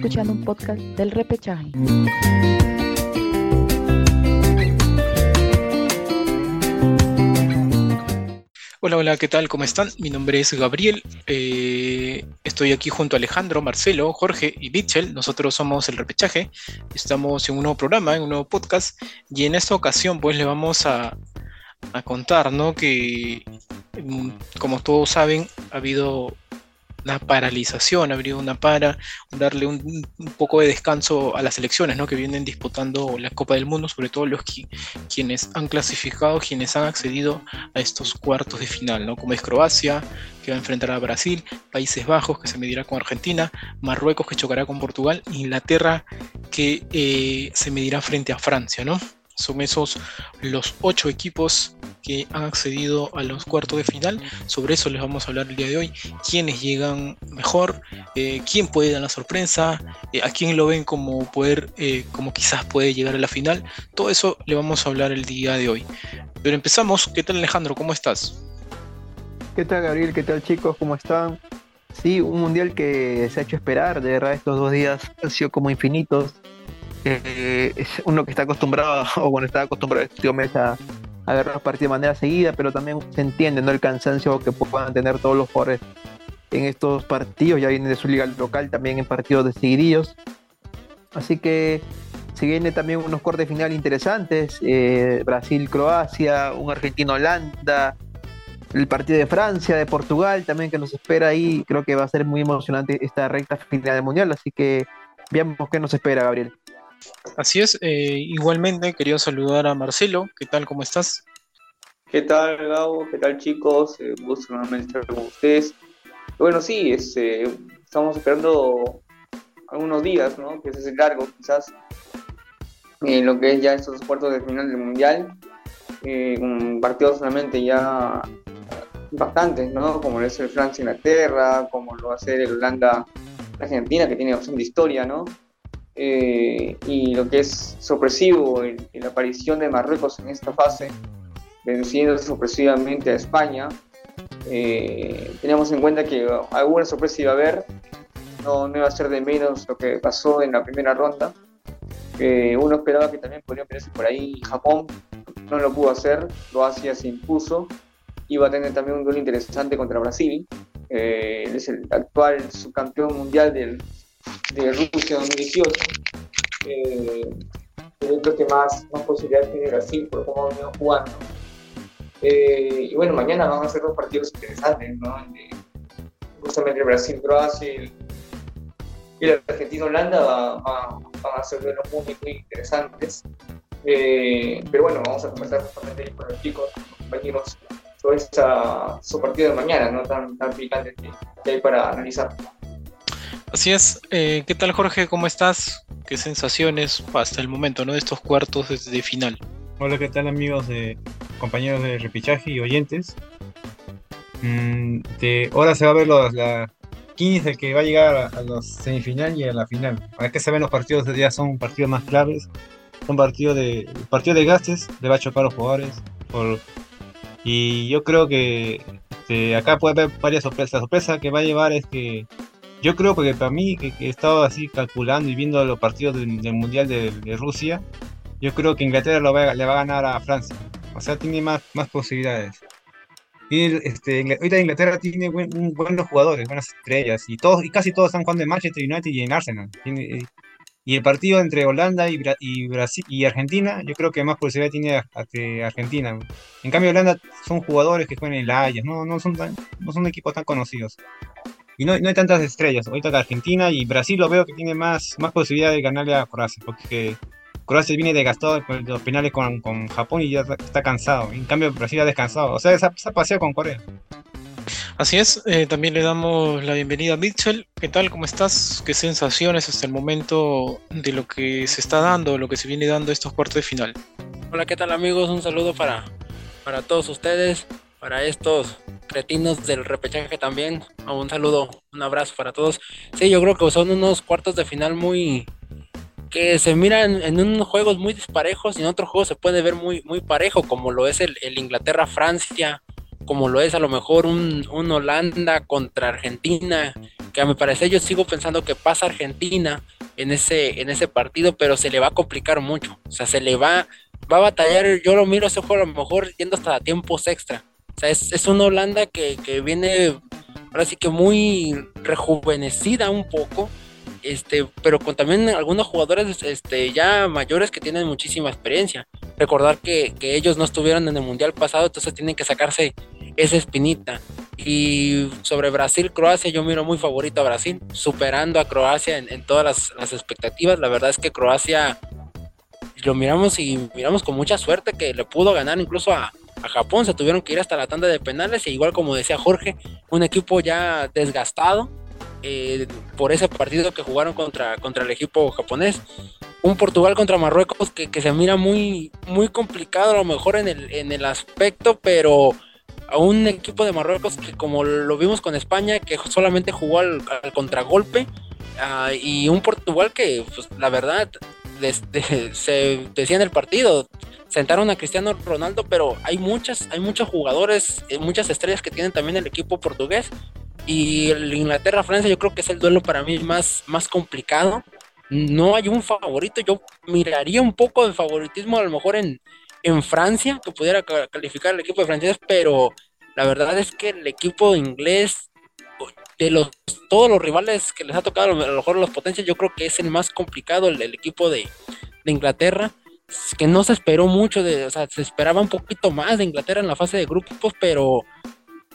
escuchando un podcast del repechaje. Hola, hola, ¿qué tal? ¿Cómo están? Mi nombre es Gabriel. Eh, estoy aquí junto a Alejandro, Marcelo, Jorge y Mitchell. Nosotros somos el repechaje. Estamos en un nuevo programa, en un nuevo podcast. Y en esta ocasión, pues, le vamos a, a contar, ¿no? Que, mm, como todos saben, ha habido una paralización, abrir una para, darle un, poco de descanso a las elecciones ¿no? que vienen disputando la Copa del Mundo, sobre todo los quienes han clasificado, quienes han accedido a estos cuartos de final, ¿no? como es Croacia, que va a enfrentar a Brasil, Países Bajos, que se medirá con Argentina, Marruecos, que chocará con Portugal, Inglaterra, que eh, se medirá frente a Francia, ¿no? Son esos los ocho equipos que han accedido a los cuartos de final. Sobre eso les vamos a hablar el día de hoy. Quiénes llegan mejor, eh, quién puede dar la sorpresa, eh, a quién lo ven como poder, eh, como quizás puede llegar a la final. Todo eso le vamos a hablar el día de hoy. Pero empezamos. ¿Qué tal Alejandro? ¿Cómo estás? ¿Qué tal Gabriel? ¿Qué tal chicos? ¿Cómo están? Sí, un mundial que se ha hecho esperar, de verdad estos dos días han sido como infinitos. Es uno que está acostumbrado, o bueno, está acostumbrado este a, a ver los partidos de manera seguida, pero también se entiende ¿no? el cansancio que puedan tener todos los jugadores en estos partidos, ya vienen de su liga local también en partidos decididos. Así que se viene también unos cortes final interesantes, eh, Brasil-Croacia, un Argentino-Holanda, el partido de Francia, de Portugal también que nos espera ahí, creo que va a ser muy emocionante esta recta final del Mundial, así que veamos qué nos espera, Gabriel. Así es, eh, igualmente quería saludar a Marcelo, ¿qué tal? ¿Cómo estás? ¿Qué tal, Gabo? ¿Qué tal, chicos? Eh, gusto nuevamente estar con ustedes. Bueno, sí, este, estamos esperando algunos días, ¿no? Que se hace largo, quizás, en lo que es ya estos cuartos de final del Mundial, eh, un partido solamente ya impactantes, ¿no? Como lo es el Francia-Inglaterra, como lo va a ser el Holanda-Argentina, que tiene de historia, ¿no? Eh, y lo que es sorpresivo en, la aparición de Marruecos en esta fase, venciendo sorpresivamente a España. Eh, teníamos en cuenta que alguna sorpresa iba a haber, no, no iba a ser de menos lo que pasó en la primera ronda. uno esperaba que también podría verse por ahí Japón, no lo pudo hacer, Croacia se impuso, iba a tener también un duelo interesante contra Brasil, eh, es el actual subcampeón mundial del de Rusia 2018. Eh, creo que más, más posibilidades tiene Brasil por cómo venido jugando. Eh, y bueno, mañana van a ser dos partidos interesantes, ¿no? justamente Brasil-Croacia y Argentina-Holanda van a ser duelos muy, muy interesantes. Eh, pero bueno, vamos a conversar justamente con los chicos, con los compañeros, sobre esta, su partido de mañana, ¿no? Tan, tan picante que hay para analizar. Así es. Eh, ¿Qué tal, Jorge? ¿Cómo estás? ¿Qué sensaciones hasta el momento, ¿no? De estos cuartos de final. Hola, ¿qué tal, amigos, de compañeros de repichaje y oyentes? Mm, ahora se va a ver los, la, quién es el que va a llegar a, los semifinal y a la final. Para que se ven los partidos de día son partidos más claves. Son partidos de partido de gastes, le va a chocar a los jugadores. y yo creo que este, acá puede haber varias sorpresas. La sorpresa que va a llevar es que yo creo que para mí, que, he estado así calculando y viendo los partidos del, Mundial de, Rusia, yo creo que Inglaterra lo va, le va a ganar a Francia. O sea, tiene más, más posibilidades. Y este, ahorita Inglaterra tiene buenos jugadores, buenas estrellas, y todos y casi todos están jugando en Manchester United y en Arsenal. y el partido entre Holanda y, y, Brasil y Argentina, yo creo que más posibilidad tiene Argentina. En cambio, Holanda son jugadores que juegan en el Ajax, no, no, son no son equipos tan conocidos. Y no, hay tantas estrellas. Ahorita que Argentina y Brasil lo veo que tiene más, más posibilidad de ganarle a Croacia, porque Croacia viene desgastado con los penales con, con, Japón y ya está cansado. En cambio, Brasil ha descansado. O sea, se ha, paseado con Corea. Así es, eh, también le damos la bienvenida a Mitchell. ¿Qué tal? ¿Cómo estás? ¿Qué sensaciones hasta el momento de lo que se está dando, lo que se viene dando estos cuartos de final? Hola, ¿qué tal amigos? Un saludo para, para todos ustedes, para estos cretinos del repechaje también. Un saludo, un abrazo para todos. Sí, yo creo que son unos cuartos de final muy que se miran en unos juegos muy disparejos y en otros juegos se puede ver muy, muy parejo, como lo es el, Inglaterra-Francia, como lo es a lo mejor un, Holanda contra Argentina, que a mi parecer yo sigo pensando que pasa Argentina en ese, en ese partido, pero se le va a complicar mucho. O sea, se le va, va a batallar. Yo lo miro ese juego a lo mejor yendo hasta tiempos extra. Sea, es, es una Holanda que, que viene ahora sí que muy rejuvenecida un poco este, pero con también algunos jugadores este, ya mayores que tienen muchísima experiencia. Recordar que, que, ellos no estuvieron en el Mundial pasado, entonces tienen que sacarse esa espinita. Y sobre Brasil-Croacia, yo miro muy favorito a Brasil, superando a Croacia en, en todas las, las, expectativas. La verdad es que Croacia lo miramos y miramos con mucha suerte que le pudo ganar incluso a, a Japón. Se tuvieron que ir hasta la tanda de penales, e igual como decía Jorge, un equipo ya desgastado eh, por ese partido que jugaron contra, contra el equipo japonés. Un Portugal contra Marruecos que, que, se mira muy, muy complicado a lo mejor en el, en el aspecto, pero a un equipo de Marruecos que como lo vimos con España, que solamente jugó al, contragolpe, uh, y un Portugal que pues, la verdad desde, se decía en el partido, sentaron a Cristiano Ronaldo, pero hay muchas, hay muchos jugadores, eh, muchas estrellas que tienen también el equipo portugués y el Inglaterra-Francia yo creo que es el duelo para mí más, más complicado. No hay un favorito, yo miraría un poco de favoritismo a lo mejor en, en Francia, que pudiera calificar el equipo de francés, pero la verdad es que el equipo inglés, de los todos los rivales que les ha tocado, a lo mejor los potencias, yo creo que es el más complicado, el, equipo de, de, Inglaterra, que no se esperó mucho, de, o sea, se esperaba un poquito más de Inglaterra en la fase de grupos, pero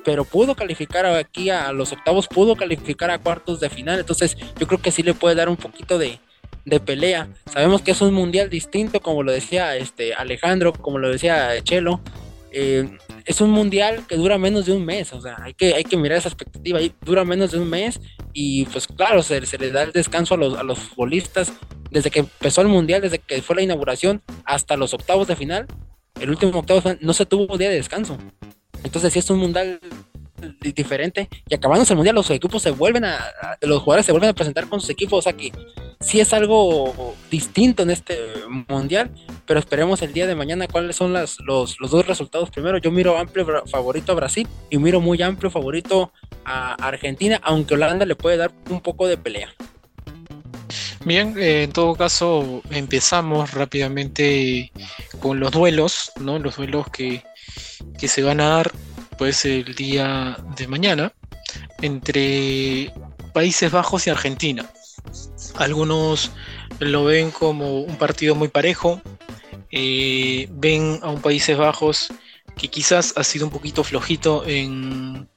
pero pudo calificar aquí a los octavos, pudo calificar a cuartos de final, entonces yo creo que sí le puede dar un poquito de, de pelea. Sabemos que es un mundial distinto, como lo decía este Alejandro, como lo decía Chelo. Eh, es un mundial que dura menos de un mes, o sea, hay que, hay que mirar esa expectativa, ahí dura menos de un mes y pues claro, se, se le da el descanso a los, a los futbolistas desde que empezó el mundial, desde que fue la inauguración hasta los octavos de final, el último octavo no se tuvo día de descanso. Entonces, si es un mundial diferente y acabándose el mundial los equipos se vuelven a, los jugadores se vuelven a presentar con sus equipos o sea que sí es algo distinto en este mundial pero esperemos el día de mañana cuáles son las, los, los dos resultados primero. Yo miro amplio favorito a Brasil y miro muy amplio favorito a Argentina aunque Holanda le puede dar un poco de pelea. Bien, eh, en todo caso empezamos rápidamente con los duelos, ¿no? Los duelos que, que se van a dar pues el día de mañana entre Países Bajos y Argentina. Algunos lo ven como un partido muy parejo, eh, ven a un Países Bajos que quizás ha sido un poquito flojito en,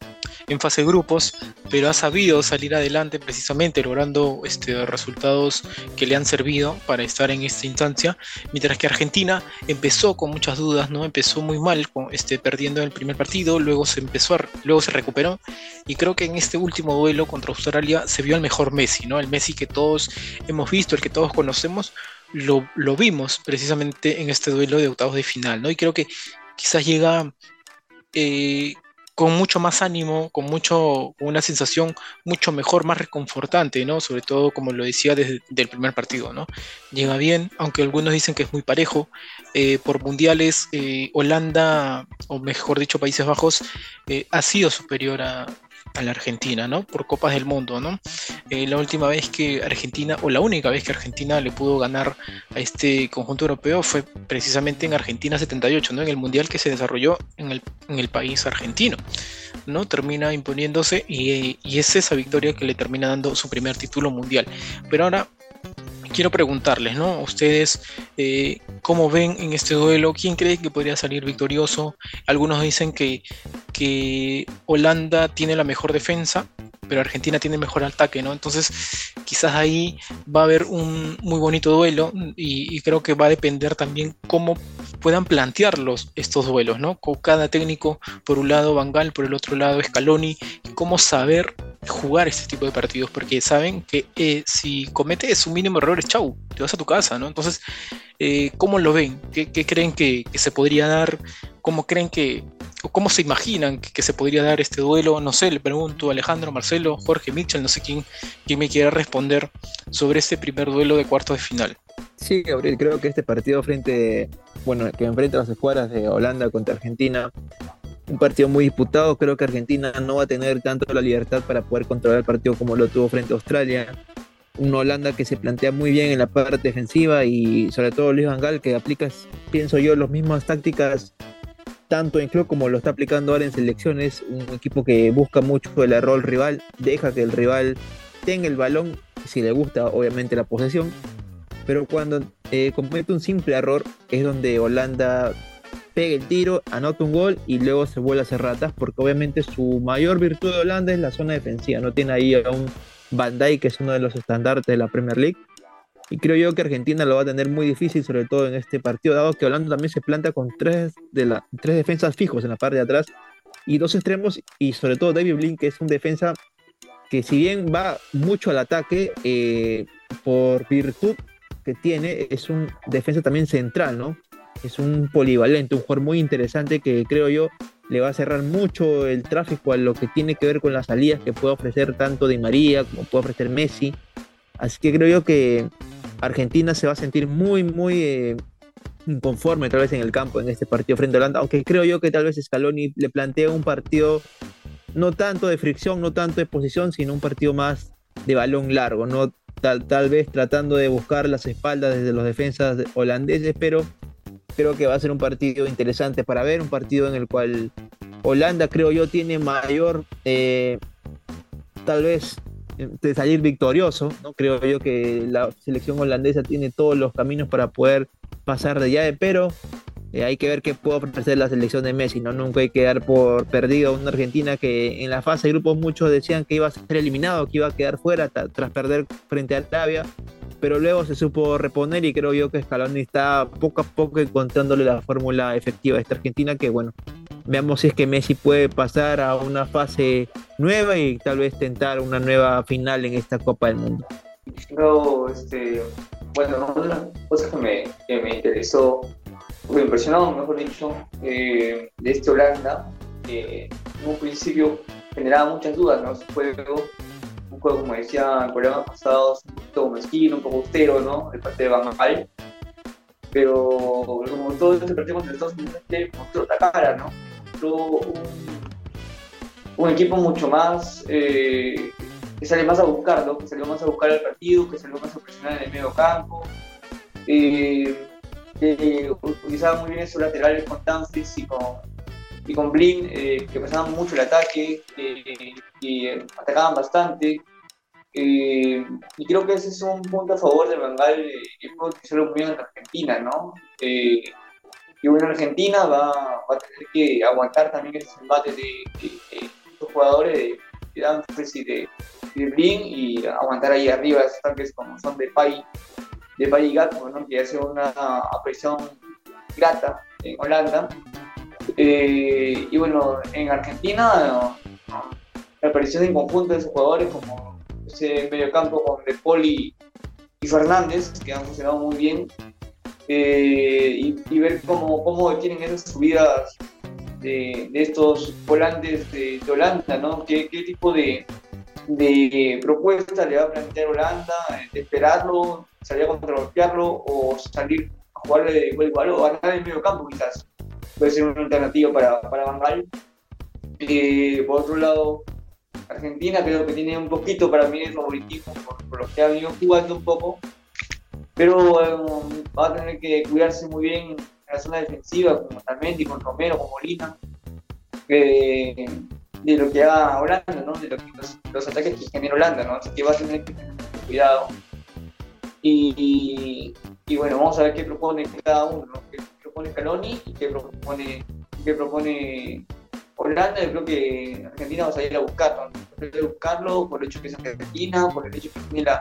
en fase de grupos, pero ha sabido salir adelante precisamente logrando este, resultados que le han servido para estar en esta instancia, mientras que Argentina empezó con muchas dudas, ¿no? Empezó muy mal, con, este, perdiendo el primer partido, luego se empezó luego se recuperó y creo que en este último duelo contra Australia se vio el mejor Messi, ¿no? El Messi que todos hemos visto, el que todos conocemos, lo, lo vimos precisamente en este duelo de octavos de final, ¿no? Y creo que quizás llega eh, con mucho más ánimo, con mucho, una sensación mucho mejor, más reconfortante, ¿no? Sobre todo, como lo decía desde el primer partido, ¿no? Llega bien, aunque algunos dicen que es muy parejo. Eh, por mundiales, eh, Holanda, o mejor dicho, Países Bajos, eh, ha sido superior a, a la Argentina, ¿no? Por Copas del Mundo, ¿no? Eh, la última vez que Argentina, o la única vez que Argentina le pudo ganar a este conjunto europeo fue precisamente en Argentina 78, ¿no? En el Mundial que se desarrolló en el, en el país argentino, ¿no? Termina imponiéndose y, y es esa victoria que le termina dando su primer título mundial. Pero ahora quiero preguntarles, ¿no? Ustedes, eh, ¿cómo ven en este duelo? ¿Quién cree que podría salir victorioso? Algunos dicen que, que Holanda tiene la mejor defensa, pero Argentina tiene mejor ataque, ¿no? Entonces, quizás ahí va a haber un muy bonito duelo y, y creo que va a depender también cómo puedan plantearlos estos duelos, ¿no? Con cada técnico, por un lado Bangal, por el otro lado Scaloni, y cómo saber jugar este tipo de partidos, porque saben que eh, si cometes un mínimo error, es chau, te vas a tu casa, ¿no? Entonces, eh, ¿cómo lo ven? ¿Qué, creen que, se podría dar? ¿Cómo creen que, o cómo se imaginan que, que, se podría dar este duelo? No sé, le pregunto a Alejandro, Marcelo, Jorge, Mitchell, no sé quién, quién me quiera responder sobre este primer duelo de cuartos de final. Sí, Gabriel, creo que este partido frente, bueno, que enfrenta a las escuadras de Holanda contra Argentina, un partido muy disputado. Creo que Argentina no va a tener tanto la libertad para poder controlar el partido como lo tuvo frente a Australia. Una Holanda que se plantea muy bien en la parte defensiva y sobre todo Luis Van Gaal que aplica, pienso yo, las mismas tácticas tanto en club como lo está aplicando ahora en selecciones. Un equipo que busca mucho el error rival, deja que el rival tenga el balón, si le gusta obviamente la posesión, pero cuando eh, comete un simple error es donde Holanda pega el tiro, anota un gol y luego se vuelve a hacer ratas, porque obviamente su mayor virtud de Holanda es la zona defensiva, no tiene ahí a un Van Dijk, que es uno de los estandartes de la Premier League, y creo yo que Argentina lo va a tener muy difícil, sobre todo en este partido, dado que Holanda también se planta con tres, de la, tres defensas fijos en la parte de atrás y dos extremos, y sobre todo David Blink, que es un defensa que si bien va mucho al ataque, eh, por virtud tiene, es un defensa también central, ¿no? Es un polivalente, un jugador muy interesante que creo yo le va a cerrar mucho el tráfico a lo que tiene que ver con las salidas que puede ofrecer tanto Di María como puede ofrecer Messi. Así que creo yo que Argentina se va a sentir muy, muy eh, inconforme tal vez en el campo en este partido frente a Holanda, aunque creo yo que tal vez Scaloni le plantea un partido no tanto de fricción, no tanto de posición, sino un partido más de balón largo, no tal, tal vez tratando de buscar las espaldas desde los defensas holandeses, pero creo que va a ser un partido interesante para ver, un partido en el cual Holanda creo yo tiene mayor, eh, tal vez de salir victorioso, ¿no? Creo yo que la selección holandesa tiene todos los caminos para poder pasar de llave, pero eh, hay que ver qué puede ofrecer la selección de Messi, ¿no? Nunca hay que dar por perdido a una Argentina que en la fase de grupos muchos decían que iba a ser eliminado, que iba a quedar fuera tras perder frente a Arabia, pero luego se supo reponer y creo yo que Scaloni está poco a poco encontrándole la fórmula efectiva a esta Argentina que bueno, veamos si es que Messi puede pasar a una fase nueva y tal vez tentar una nueva final en esta Copa del Mundo. este, bueno, una cosa que me, que me interesó me impresionado, mejor dicho, eh, de este Holanda, que en un principio generaba muchas dudas, ¿no? Su juego, un juego, como decía en programas pasados, un poquito mezquino, un poco austero, ¿no? El partido Van Gaal. Pero como todo este partido contra Estados Unidos mostró otra cara, ¿no? Un, un equipo mucho más eh, que sale más a buscarlo, que salió más a buscar el partido, que salió más a presionar en el medio campo. Eh, que utilizaban muy bien esos laterales con Danfries y con, y con Blin, eh, que pasaban mucho el ataque eh, y atacaban bastante. Eh, y creo que ese es un punto a favor de Bangal que puede utilizarlo muy bien en Argentina, ¿no? y bueno, Argentina va, va, a tener que aguantar también ese embate de, los jugadores de, de Danfries y de, de Blin y aguantar ahí arriba esos tanques como son de Pai de Valle ¿no? que hace una aparición grata en Holanda. Eh, y bueno, en Argentina, la aparición en conjunto de esos jugadores, como ese mediocampo con De Poli y Fernández, que han funcionado muy bien, eh, y, ver cómo, cómo tienen esas subidas de, de estos volantes de, Holanda, ¿no? ¿Qué, qué tipo de, de propuesta le va a plantear Holanda, esperarlo, salir a contragolpearlo o salir a jugarle de igual igual o ganar en medio campo quizás. Puede ser una alternativa para, para Van eh, por otro lado, Argentina creo que tiene un poquito para mí de favoritismo por, por lo que ha venido jugando un poco, pero va a tener que cuidarse muy bien en la zona defensiva, como Talmendi, con Romero, con Molina. Eh, de lo que haga Holanda, ¿no? de los, ataques que genera Holanda, ¿no? así que va a tener que tener cuidado. Y, y, bueno, vamos a ver qué propone cada uno, ¿no? qué propone Caloni y qué propone, qué propone Holanda. Yo creo que Argentina va a salir a buscarlo, buscarlo por el hecho que es Argentina, por el hecho que tiene la,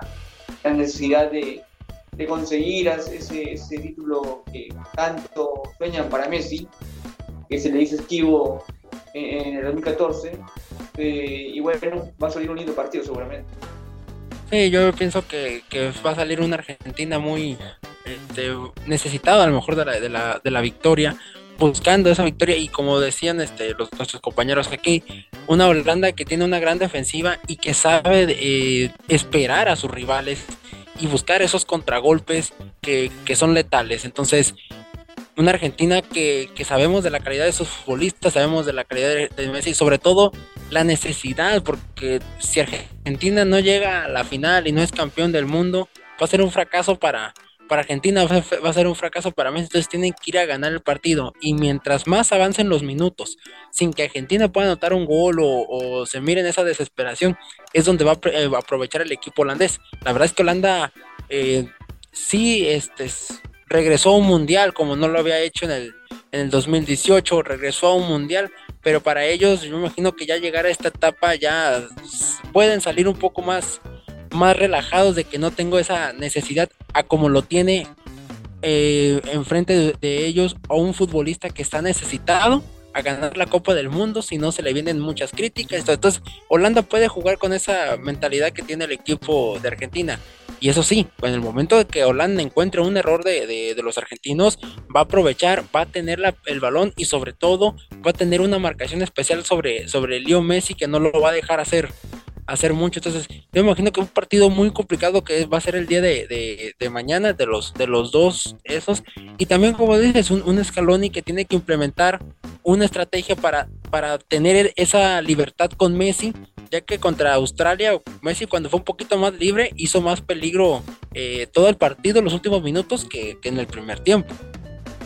la necesidad de, de conseguir ese, ese título que tanto sueñan para Messi, que se le dice esquivo en el 2014. Eh, y bueno, va a salir un lindo partido seguramente. Sí, yo pienso que, va a salir una Argentina muy este, necesitada a lo mejor de la, de, la, de la victoria, buscando esa victoria y como decían este, los, nuestros compañeros aquí, una Holanda que tiene una gran defensiva y que sabe eh, esperar a sus rivales y buscar esos contragolpes que, que son letales. Entonces, una Argentina que, sabemos de la calidad de sus futbolistas, sabemos de la calidad de, de, Messi sobre todo la necesidad, porque si Argentina no llega a la final y no es campeón del mundo, va a ser un fracaso para, para Argentina va a ser un fracaso para Messi, entonces tienen que ir a ganar el partido. Y mientras más avancen los minutos, sin que Argentina pueda anotar un gol o, se miren esa desesperación, es donde va a, eh, aprovechar el equipo holandés. La verdad es que Holanda eh, sí este, regresó a un mundial, como no lo había hecho en el, en el 2018, regresó a un mundial, pero para ellos yo imagino que ya llegar a esta etapa ya pueden salir un poco más más relajados de que no tengo esa necesidad a como lo tiene eh, enfrente de, ellos a un futbolista que está necesitado a ganar la Copa del Mundo, si no se le vienen muchas críticas. Entonces, Holanda puede jugar con esa mentalidad que tiene el equipo de Argentina. Y eso sí, en el momento de que Holanda encuentre un error de, los argentinos, va a aprovechar, va a tener el balón y sobre todo va a tener una marcación especial sobre, sobre Leo Messi que no lo va a dejar hacer hacer mucho. Entonces, yo me imagino que un partido muy complicado que va a ser el día de, mañana de los, de los dos esos. Y también, como dices, un, un Scaloni que tiene que implementar una estrategia para, para tener esa libertad con Messi, ya que contra Australia, Messi cuando fue un poquito más libre hizo más peligro eh, todo el partido en los últimos minutos que, en el primer tiempo.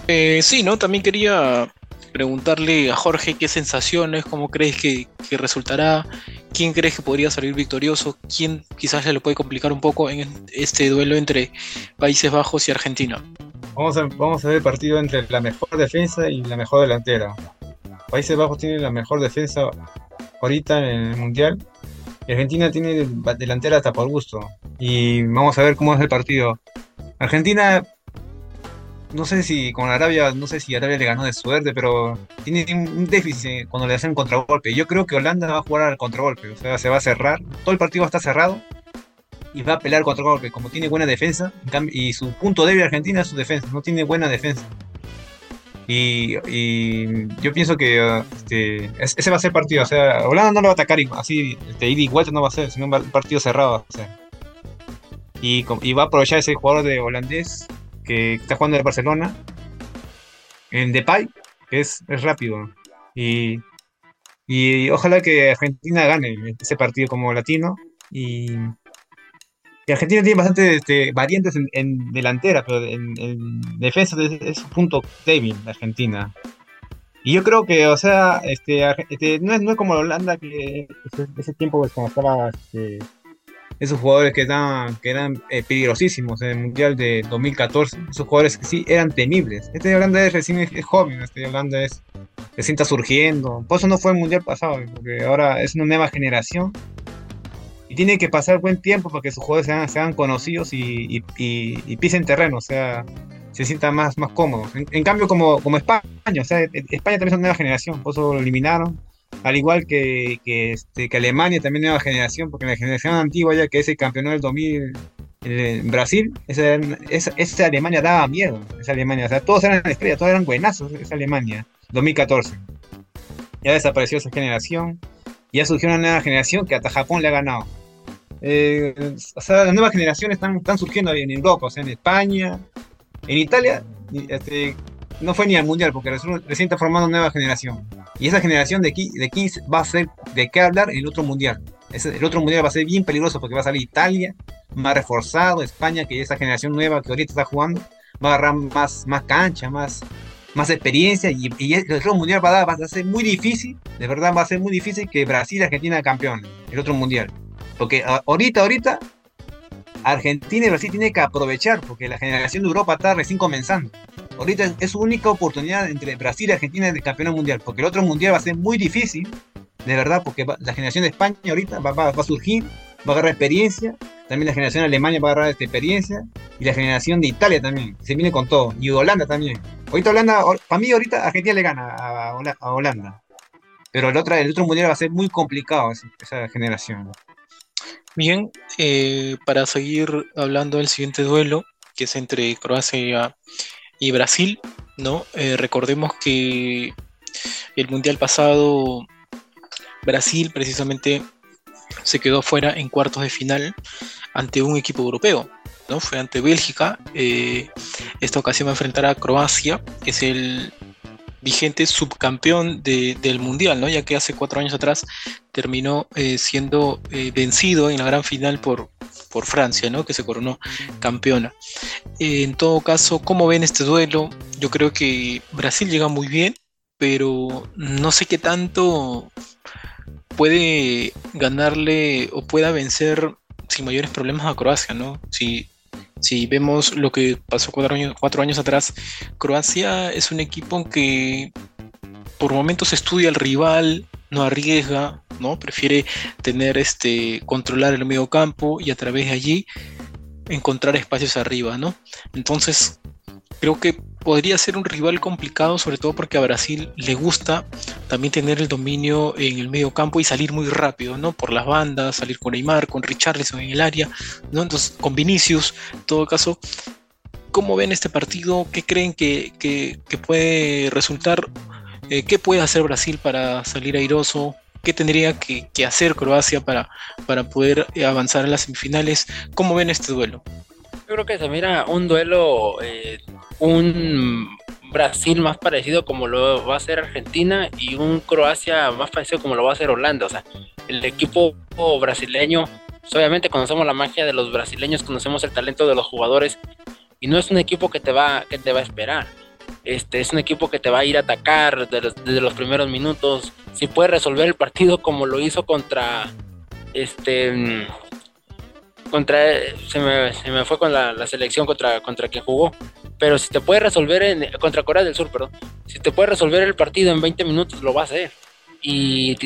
Eh, sí, ¿no? También quería preguntarle a Jorge qué sensaciones, cómo crees que, resultará, quién crees que podría salir victorioso, quién quizás se le puede complicar un poco en este duelo entre Países Bajos y Argentina. Vamos a, vamos a ver el partido entre la mejor defensa y la mejor delantera. Países Bajos tiene la mejor defensa ahorita en el Mundial. Y Argentina tiene delantera hasta por gusto. Y vamos a ver cómo es el partido. Argentina no sé si con Arabia, no sé si Arabia le ganó de suerte, pero tiene un déficit cuando le hacen contragolpe. Yo creo que Holanda va a jugar al contragolpe, o sea, se va a cerrar, todo el partido estar cerrado y va a pelear contragolpe, como tiene buena defensa, y su punto débil Argentina es su defensa, no tiene buena defensa. Y, yo pienso que este, ese va a ser partido, o sea, Holanda no lo va a atacar así, este, ida no va a ser, sino un partido cerrado. y, y va a aprovechar ese jugador de holandés que está jugando en Barcelona, en Depay, que es, es rápido. Y, y ojalá que Argentina gane ese partido como latino. Y, Argentina tiene bastante este, variantes en, delantera, pero en, defensa es, un punto débil Argentina. Y yo creo que, o sea, este, este no, es, no es como Holanda que ese, tiempo pues, cuando estaba este, esos jugadores que, eran, que eran eh, peligrosísimos en el Mundial de 2014, esos jugadores que sí eran temibles. Este Holanda es recién es, joven, este Holanda es recién está surgiendo, por eso no fue el Mundial pasado, porque ahora es una nueva generación y tiene que pasar buen tiempo para que sus jugadores sean, conocidos y, y, pisen terreno, o sea, se sientan más, más cómodos. En, cambio, como, como España, o sea, España también es una nueva generación, por eso lo eliminaron al igual que, que, este, que Alemania, también nueva generación, porque la generación antigua ya que ese campeón del 2000 en Brasil, esa, esa, Alemania daba miedo, esa Alemania, o sea, todos eran estrellas, todos eran buenazos, esa Alemania, 2014. Ya desapareció esa generación, ya surgió una nueva generación que hasta Japón le ha ganado. Eh, o sea, las nuevas generaciones están, están surgiendo en Europa, o sea, en España, en Italia, este, no fue ni al mundial, porque recién está formando una nueva generación. Y esa generación de, de 15 va a ser de qué hablar en el otro mundial. el otro mundial va a ser bien peligroso porque va a salir Italia, más reforzado, España, que esa generación nueva que ahorita está jugando, va a agarrar más, más cancha, más, más experiencia. Y, el otro mundial va a, dar, va a ser muy difícil, de verdad va a ser muy difícil que Brasil y Argentina campeón, el otro mundial. Porque ahorita, ahorita, Argentina y Brasil tienen que aprovechar, porque la generación de Europa está recién comenzando ahorita es su única oportunidad entre Brasil y Argentina de campeonato mundial, porque el otro mundial va a ser muy difícil, de verdad, porque la generación de España ahorita va, a surgir, va a agarrar experiencia, también la generación de Alemania va a agarrar esta experiencia, y la generación de Italia también, se viene con todo, y Holanda también. Ahorita Holanda, para mí ahorita Argentina le gana a, Holanda, pero el otro, el otro mundial va a ser muy complicado esa, generación. Bien, eh, para seguir hablando del siguiente duelo, que es entre Croacia y Brasil, ¿no? Eh, recordemos que el Mundial pasado Brasil precisamente se quedó fuera en cuartos de final ante un equipo europeo, ¿no? Fue ante Bélgica. Eh, esta ocasión va a enfrentar a Croacia, que es el vigente subcampeón del Mundial, ¿no? ya que hace cuatro años atrás terminó eh, siendo eh, vencido en la gran final por, por Francia, ¿no? que se coronó campeona. en todo caso, ¿cómo ven este duelo? Yo creo que Brasil llega muy bien, pero no sé qué tanto puede ganarle o pueda vencer sin mayores problemas a Croacia, ¿no? Si, si vemos lo que pasó cuatro años, cuatro años atrás, Croacia es un equipo que por momentos estudia al rival, no arriesga, ¿no? Prefiere tener este, controlar el medio campo y a través de allí encontrar espacios arriba, ¿no? Entonces, creo que podría ser un rival complicado, sobre todo porque a Brasil le gusta también tener el dominio en el medio campo y salir muy rápido, ¿no? Por las bandas, salir con Neymar, con Richarlison en el área, ¿no? Entonces, con Vinicius, en todo caso, ¿cómo ven este partido? ¿Qué creen que, puede resultar? Eh, ¿Qué puede hacer Brasil para salir airoso? ¿Qué tendría que, hacer Croacia para, para poder avanzar a las semifinales? ¿Cómo ven este duelo? Creo que se mira un duelo, eh, un Brasil más parecido como lo va a hacer Argentina y un Croacia más parecido como lo va a hacer Holanda. O sea, el equipo brasileño, pues, obviamente conocemos la magia de los brasileños, conocemos el talento de los jugadores y no es un equipo que te va, que te va a esperar. Este, es un equipo que te va a ir a atacar desde los, primeros minutos. Si puede resolver el partido como lo hizo contra este contra se me, se me fue con la, selección contra, contra quien jugó. Pero si te puede resolver en, contra Corea del Sur, perdón, si te puede resolver el partido en 20 minutos, lo va a hacer. Y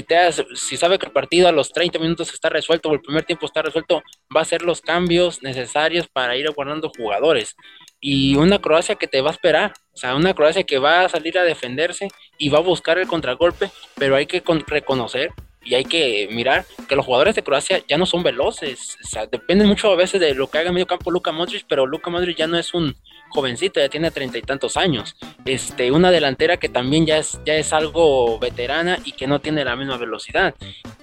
si sabe que el partido a los 30 minutos está resuelto o el primer tiempo está resuelto, va a hacer los cambios necesarios para ir guardando jugadores. Y una Croacia que te va a esperar, o sea, una Croacia que va a salir a defenderse y va a buscar el contragolpe, pero hay que reconocer y hay que mirar que los jugadores de Croacia ya no son veloces. O sea, depende mucho a veces de lo que haga en medio campo Luka Modric, pero Luka Modric ya no es un jovencito, ya tiene treinta y tantos años. Este, una delantera que también ya es, ya es algo veterana y que no tiene la misma velocidad.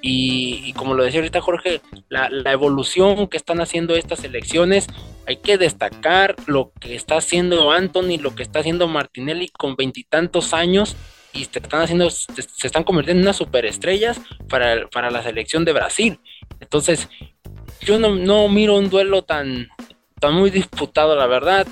Y, como lo decía ahorita Jorge, la, evolución que están haciendo estas elecciones, hay que destacar lo que está haciendo Anthony, lo que está haciendo Martinelli con veintitantos años y se están haciendo, se están convirtiendo en unas superestrellas para, para la selección de Brasil. Entonces, yo no, no miro un duelo tan, tan muy disputado, la verdad.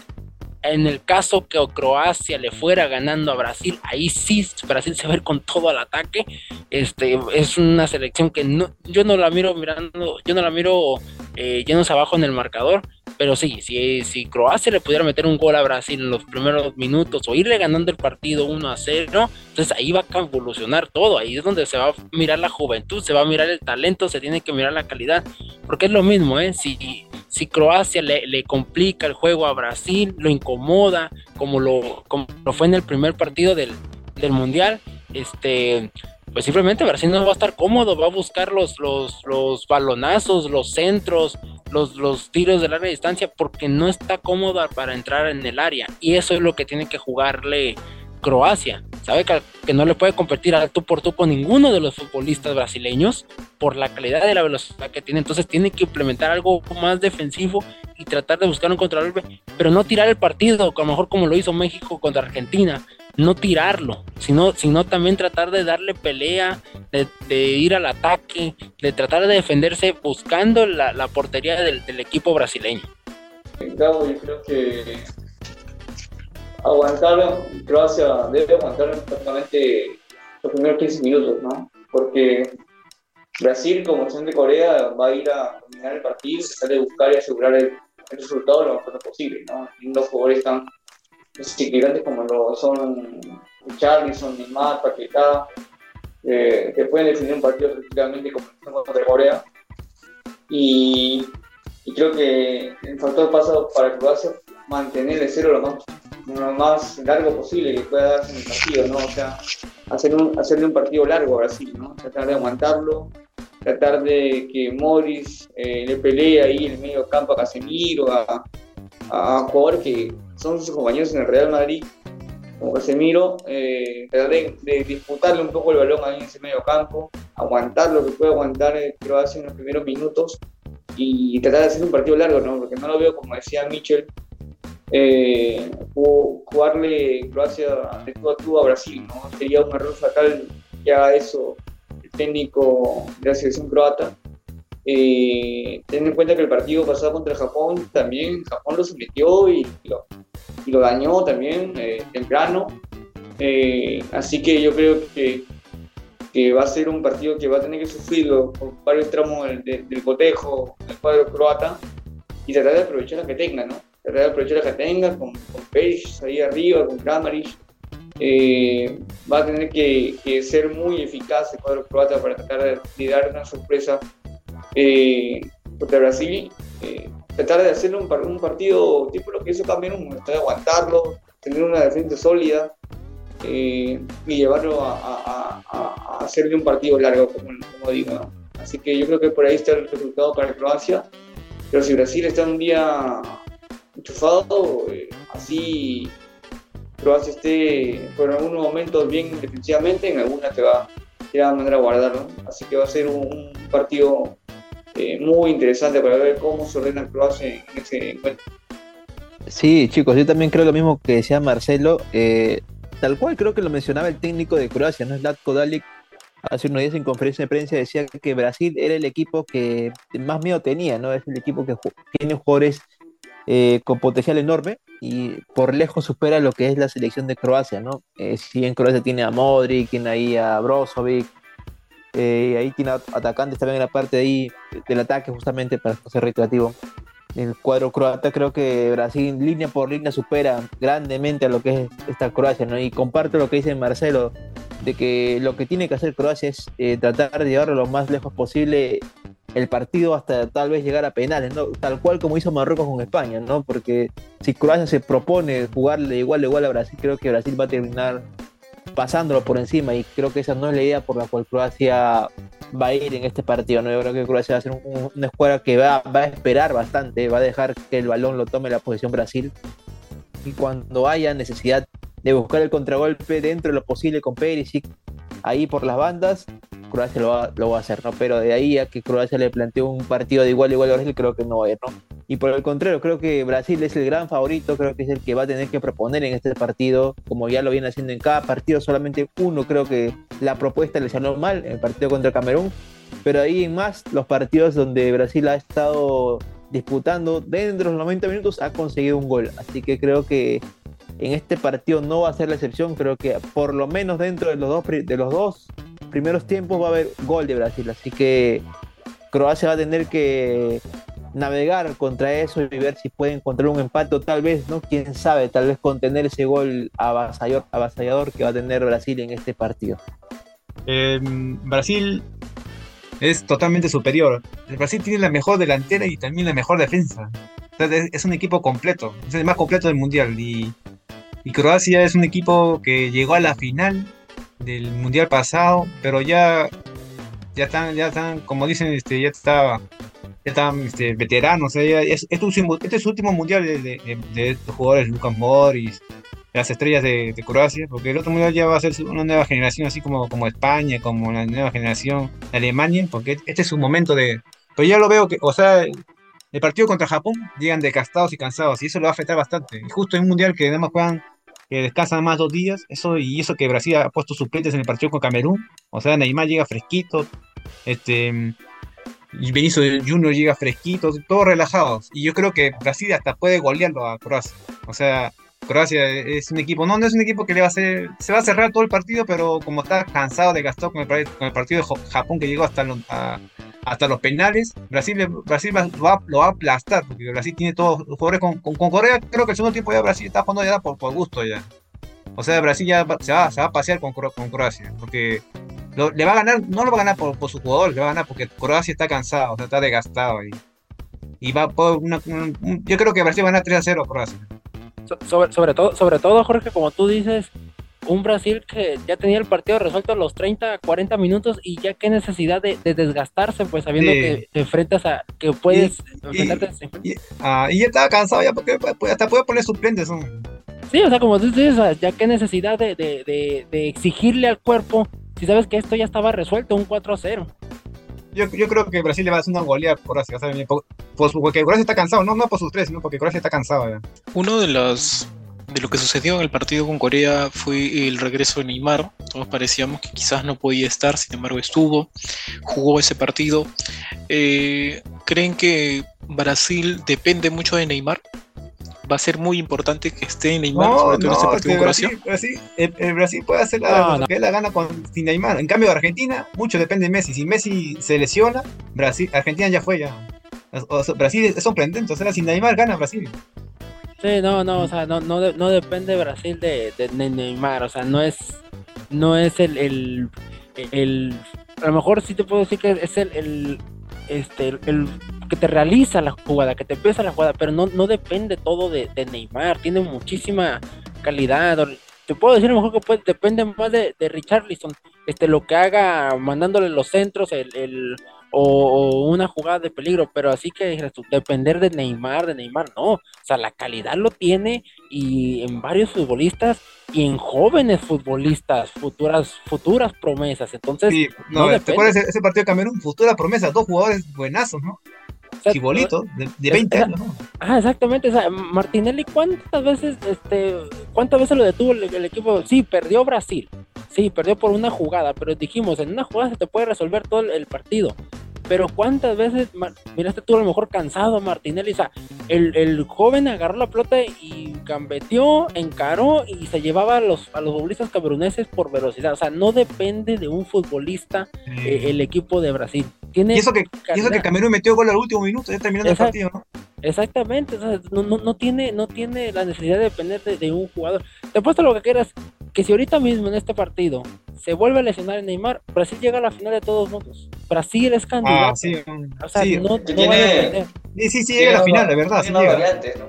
En el caso que Croacia le fuera ganando a Brasil, ahí sí Brasil se va a ir con todo al ataque. Este es una selección que no, yo no la miro mirando, yo no la miro eh, yéndose abajo en el marcador. Pero sí, si, si Croacia le pudiera meter un gol a Brasil en los primeros minutos o irle ganando el partido 1 a 0, entonces ahí va a evolucionar todo. Ahí es donde se va a mirar la juventud, se va a mirar el talento, se tiene que mirar la calidad. Porque es lo mismo, ¿eh? Si, si Croacia le, le complica el juego a Brasil, lo incomoda, como lo, como lo fue en el primer partido del, del Mundial, este pues simplemente Brasil no va a estar cómodo, va a buscar los, los, los balonazos, los centros, los, los tiros de larga distancia, porque no está cómoda para entrar en el área. Y eso es lo que tiene que jugarle Croacia. Sabe que, que, no le puede competir al tú por tú con ninguno de los futbolistas brasileños por la calidad de la velocidad que tiene. Entonces tiene que implementar algo más defensivo y tratar de buscar un control, pero no tirar el partido, a lo mejor como lo hizo México contra Argentina, no tirarlo, sino, sino también tratar de darle pelea, de, ir al ataque, de tratar de defenderse buscando la, portería del, equipo brasileño. Gabo, yo creo que aguantar, Croacia debe aguantar prácticamente los primeros 15 minutos, ¿no? Porque Brasil, como son de Corea, va a ir a terminar el partido, tratar de buscar y asegurar el, resultado lo más posible, ¿no? Los jugadores están desequilibrantes como lo son Charlison, Neymar, Paquetá, eh, que pueden definir un partido prácticamente como contra Corea. Y, creo que el factor pasado para Croacia mantener el cero lo más, lo más largo posible que pueda darse en el partido, ¿no? O sea, hacer un, hacerle un partido largo a Brasil, ¿no? Tratar de aguantarlo, tratar de que Morris eh, le pelee ahí en el medio campo a Casemiro, a, a jugadores que son sus compañeros en el Real Madrid, como Casemiro, eh, tratar de, disputarle un poco el balón ahí en ese medio campo, aguantar lo que puede aguantar Croacia en los primeros minutos y tratar de hacer un partido largo, ¿no? Porque no lo veo, como decía Michel, eh, jugarle Croacia de todo a todo a Brasil, ¿no? Sería un error fatal que haga eso el técnico de la selección croata. Eh, en cuenta que el partido pasado contra Japón también Japón lo sometió y lo, lo dañó también eh, temprano. Eh, así que yo creo que, que, va a ser un partido que va a tener que sufrirlo varios tramos del, del cotejo del cuadro croata y tratar de aprovechar la que tenga, ¿no? tratar de aprovechar la que tenga con, con ahí arriba, con Kramaric. Eh, va a tener que, ser muy eficaz el cuadro croata para tratar de, dar una sorpresa contra Brasil. Tratar de hacer un, un, partido tipo lo que hizo Camerún, tratar de aguantarlo, tener una defensa sólida eh, y llevarlo a, a, a, hacerle un partido largo, como, digo. ¿no? Así que yo creo que por ahí está el resultado para Croacia. Pero si Brasil está un día enchufado, eh, así Croacia esté por algunos momentos bien defensivamente, en algunas te va, te va a mandar a guardar, ¿no? Así que va a ser un partido eh, muy interesante para ver cómo se ordena Croacia en ese encuentro. Sí, chicos, yo también creo lo mismo que decía Marcelo. Eh, tal cual creo que lo mencionaba el técnico de Croacia, ¿no? Latko Dalic, hace unos días en conferencia de prensa decía que Brasil era el equipo que más miedo tenía, ¿no? Es el equipo que tiene jugadores eh, con potencial enorme y por lejos supera lo que es la selección de Croacia, ¿no? Eh, si en Croacia tiene a Modric, tiene ahí a Brozovic, eh, ahí tiene atacantes también en la parte de ahí del ataque justamente para ser recreativo. El cuadro croata creo que Brasil línea por línea supera grandemente a lo que es esta Croacia, ¿no? Y comparto lo que dice Marcelo, de que lo que tiene que hacer Croacia es eh, tratar de llevarlo lo más lejos posible el partido hasta tal vez llegar a penales, ¿no? tal cual como hizo Marruecos con España, ¿no? porque si Croacia se propone jugarle igual igual a Brasil, creo que Brasil va a terminar pasándolo por encima y creo que esa no es la idea por la cual Croacia va a ir en este partido. ¿no? Yo creo que Croacia va a ser un, una escuadra que va, va, a esperar bastante, va a dejar que el balón lo tome la posición Brasil y cuando haya necesidad de buscar el contragolpe dentro de lo posible con Perisic ahí por las bandas, Croacia lo va, lo va, a hacer, ¿no? Pero de ahí a que Croacia le planteó un partido de igual a igual a Brasil, creo que no va a ir, ¿no? Y por el contrario, creo que Brasil es el gran favorito, creo que es el que va a tener que proponer en este partido, como ya lo viene haciendo en cada partido, solamente uno creo que la propuesta le salió mal, el partido contra Camerún, pero ahí en más los partidos donde Brasil ha estado disputando dentro de los 90 minutos ha conseguido un gol, así que creo que en este partido no va a ser la excepción, creo que por lo menos dentro de los dos, de los dos primeros tiempos va a haber gol de Brasil, así que Croacia va a tener que navegar contra eso y ver si puede encontrar un empate o tal vez, ¿no? Quién sabe, tal vez contener ese gol avasallador, que va a tener Brasil en este partido. Eh, Brasil es totalmente superior. El Brasil tiene la mejor delantera y también la mejor defensa. es un equipo completo, es el más completo del mundial. Y, y Croacia es un equipo que llegó a la final del mundial pasado, pero ya, ya están, ya están, como dicen, este, ya está, ya están este, veteranos. es, este, último, este es su último mundial de, de, de estos jugadores, Lucas Morris, las estrellas de, de, Croacia, porque el otro mundial ya va a ser una nueva generación, así como, como España, como la nueva generación de Alemania, porque este es su momento de. Pero ya lo veo que, o sea, el partido contra Japón llegan desgastados y cansados, y eso lo va a afectar bastante. Y justo en un mundial que además juegan que descansan más dos días, eso y eso que Brasil ha puesto suplentes en el partido con Camerún, o sea, Neymar llega fresquito, este Benicio Junior llega fresquito, todos relajados, y yo creo que Brasil hasta puede golearlo a Croacia, o sea, Croacia es un equipo, no, no es un equipo que le va a hacer, se va a cerrar todo el partido, pero como está cansado, de gastar con el, con el partido de Japón que llegó hasta, los penales, Brasil, va, lo, va, a aplastar, porque Brasil tiene todos los jugadores con, Corea, creo que el segundo tiempo ya Brasil está jugando ya por, gusto ya. O sea, Brasil ya se va, a pasear con, Croacia, porque le va a ganar, no lo va a ganar por, por su jugador, le va a ganar porque Croacia está cansado, o sea, está desgastado ahí. Y va por una, un, un, yo creo que Brasil va a ganar 3 a 0 a Croacia. Sobre, sobre, todo, sobre todo, Jorge, como tú dices, un Brasil que ya tenía el partido resuelto a los 30, 40 minutos y ya qué necesidad de, de desgastarse, pues sabiendo sí. que te enfrentas a, que puedes y, enfrentarte. Y, y, ah, y, ya estaba cansado ya porque hasta puede poner suplentes. ¿no? Sí, o sea, como tú dices, ya qué necesidad de, de, exigirle al cuerpo si sabes que esto ya estaba resuelto, un 4 a 0. Yo, yo, creo que Brasil le va a hacer una goleada por así, o sea, pues, porque Croacia está cansado, no, no por sus tres, sino porque Croacia está cansado. ya. Uno de los de lo que sucedió en el partido con Corea fue el regreso de Neymar. Todos parecíamos que quizás no podía estar, sin embargo estuvo, jugó ese partido. Eh, ¿Creen que Brasil depende mucho de Neymar? Va a ser muy importante que esté Neymar, sobre todo en este partido con Croacia. Brasil, Brasil- el, el Brasil puede hacer la, No, lo no. que él la gana con, sin Neymar. En cambio, Argentina, mucho depende de Messi. Si Messi se lesiona, Brasil, Argentina ya fue ya. O sea, Brasil es sorprendente, o sea, sin Neymar gana Brasil. Sí, no, no, o sea, no, no, de- no depende Brasil de, de Ne- Neymar, o sea, no es, no es el, el, el- a lo mejor sí te puedo decir que es el, el, este, el, el que te realiza la jugada, que te empieza la jugada, pero no, no depende todo de, Neymar, tiene muchísima calidad, te puedo decir a lo mejor que puede- depende más de, de Richarlison, este, lo que haga mandándole los centros, el, el o, una jugada de peligro, pero así que depender de Neymar, de Neymar, no, o sea, la calidad lo tiene y en varios futbolistas y en jóvenes futbolistas, futuras, futuras promesas. Entonces, Sí, no no, ¿te acuerdas ese, ese partido de Camerún? Futura promesa, dos jugadores buenazos, ¿no? O sea, Chibolitos, de, de es- 20 es- años, ¿no? Ah, exactamente. O sea, Martinelli, ¿cuántas veces, este, cuántas veces lo detuvo el, el equipo? Sí, perdió Brasil. Sí, perdió por una jugada, pero dijimos, en una jugada se te puede resolver todo el, el partido. Pero cuántas veces, miraste tú a lo mejor cansado Martinelli, o sea, el, el joven agarró la pelota y gambeteó, encaró y se llevaba a los, a los futbolistas cameruneses por velocidad. O sea, no depende de un futbolista eh, el equipo de Brasil. Tiene y eso que, y eso que. Camerún metió gol al último minuto, ya terminando el partido, ¿no? Exactamente, o sea, no, no, no tiene, no tiene la necesidad de depender de, de un jugador. Te apuesto lo que quieras, que si ahorita mismo en este partido se vuelve a lesionar a Neymar, Brasil llega a la final de todos modos. Brasil es candidato. Ah, sí, o sea, sí, no, no tiene- depender. sí, sí, sí, llega a la final, de verdad, sí Tiene más llega. variantes, ¿no?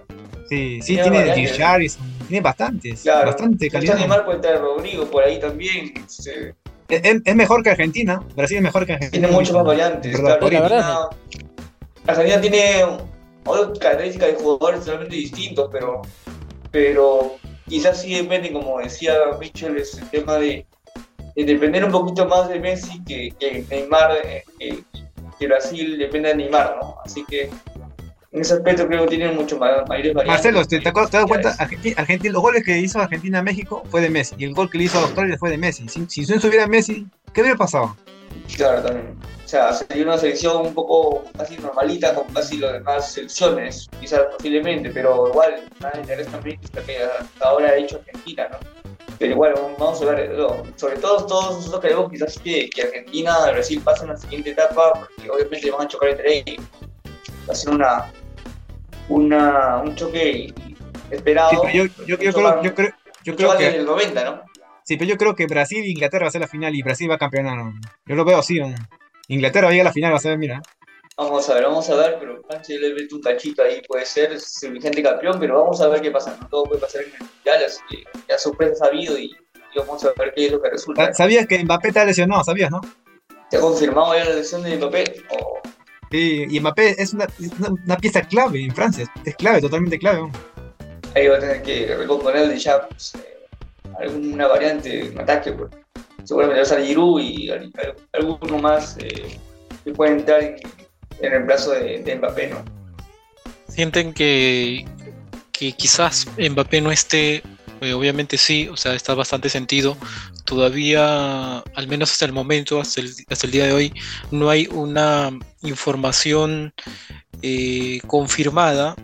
Sí, sí, tiene tiene. Richarlison, tiene bastantes, Claro. bastante calidad. Neymar puede estar Rodrigo por ahí también. este, Es, es- mejor que Argentina, Brasil es mejor que Argentina. tiene muchas más variantes. La verdad, Argentina, Argentina tiene otras características de jugadores totalmente distintos, pero, pero quizás sí depende, como decía Mitchell, es el tema de, de depender un poquito más de Messi que, que Neymar, eh, que, que Brasil depende de Neymar, ¿no? Así que en ese aspecto creo que tienen mucho más, mayores variantes. Marcelo, ¿te, te, acuerdas- te das cuenta? Argentina, Argentina- los goles que hizo Argentina a México fue de Messi y el gol que le hizo a Australia fue de Messi. Si, si no estuviera Messi, ¿qué hubiera pasado? Claro, también. O sea, sería una selección un poco casi normalita con casi las demás selecciones, quizás posiblemente, pero igual, nada de interés también que que hasta ahora ha hecho Argentina, ¿no? Pero igual, vamos a ver, no, sobre todo todos nosotros queremos quizás que, que Argentina y Brasil pasen a la siguiente etapa, porque obviamente van a chocar entre ellos. Va a ser una, una, un choque esperado. Sí, yo, yo, yo creo, yo creo, yo que del 90, ¿no? Sí, pero yo creo que Brasil e Inglaterra va a ser la final y Brasil va a campeonar. ¿no? Yo lo veo así. ¿no? Inglaterra va a la final, va a ser, mira. Vamos a ver, vamos a ver, pero Francia le mete un tachito ahí, puede ser, el vigente campeón, pero vamos a ver qué pasa, ¿no? Todo puede pasar en el mundial, así que ya sorpresa ha habido y, y vamos a ver qué es lo que resulta. Sa- ¿Sabías que Mbappé está lesionado? ¿Sabías, no? ¿Se ha confirmado ya la elección de Mbappé? Sí, y Mbappé es una, es una, una pieza clave en Francia. Es clave, totalmente clave. ¿no? ahí va a tener que recomponerle ya pues, eh, alguna variante en ataque, pues. Seguramente va a salir Giroud y al- al- alguno más eh, que puede entrar en, en el brazo de, de Mbappé, ¿no? Sienten que, que quizás Mbappé no esté, eh, obviamente sí, o sea, está bastante sentido. Todavía, al menos hasta el momento, hasta el, hasta el día de hoy, no hay una información eh, confirmada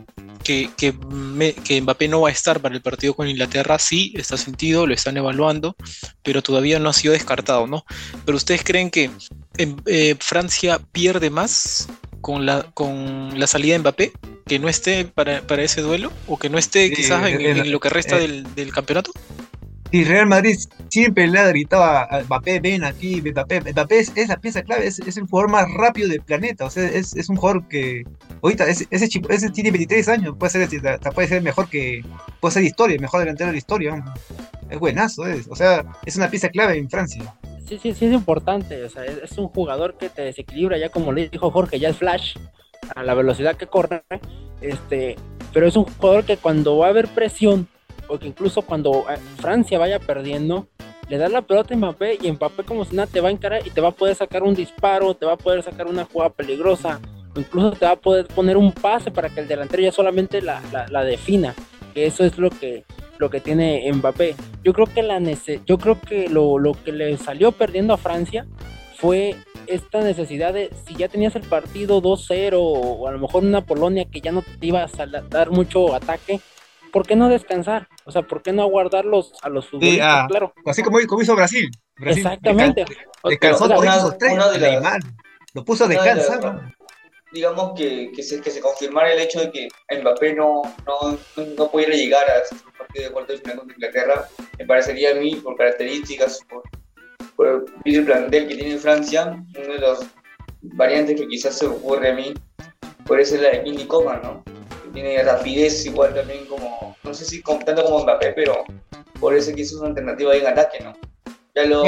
que, que, me- que Mbappé no va a estar para el partido con Inglaterra. Sí, está sentido, lo están evaluando, pero todavía no ha sido descartado, ¿no? Pero ustedes creen que em, eh, Francia pierde más con la, con la salida de Mbappé, que no esté para, para ese duelo, o que no esté Sí, quizás en, en- en lo que resta eh, del, del campeonato. Y Real Madrid siempre le ha gritado a Mbappé, ven aquí, Mbappé. Mbappé es, es la pieza clave, es, es el jugador más rápido del planeta. O sea, es, es un jugador que. Ahorita, ese, ese, chico- ese tiene 23 años, puede ser, puede ser mejor que. Puede ser historia, mejor delantero de la historia. Es buenazo, es. O sea, es una pieza clave en Francia. Sí, sí, sí es importante, o sea, es un jugador que te desequilibra, ya como le dijo Jorge, ya es flash, a la velocidad que corre, este, pero es un jugador que cuando va a haber presión, o que incluso cuando eh, Francia vaya perdiendo, le da la pelota a Mbappé y Mbappé como si nada te va a encarar y te va a poder sacar un disparo, te va a poder sacar una jugada peligrosa, o incluso te va a poder poner un pase para que el delantero ya solamente la, la, la defina, que eso es lo que, lo que tiene Mbappé. Yo creo que, la yo creo que lo, lo que le salió perdiendo a Francia fue esta necesidad de si ya tenías el partido 2-0 o a lo mejor una Polonia que ya no te iba a dar mucho ataque, ¿por qué no descansar? O sea, ¿por qué no aguardarlos a los futbolistas? Ah, claro. Así como, hizo Brasil. Exactamente. Descansó Lo puso a descansar. Digamos que, que, se, que se confirmara el hecho de que Mbappé no, no, no pudiera llegar a este partido de cuarto de final contra Inglaterra, me parecería a mí, por características, por, por el plantel que tiene Francia, uno de los variantes que quizás se ocurre a mí, puede ser la de Kingsley Coman, ¿no? Tiene rapidez igual también como, no sé si tanto como Mbappé, pero por eso que es una alternativa ahí en ataque, ¿no? Ya lo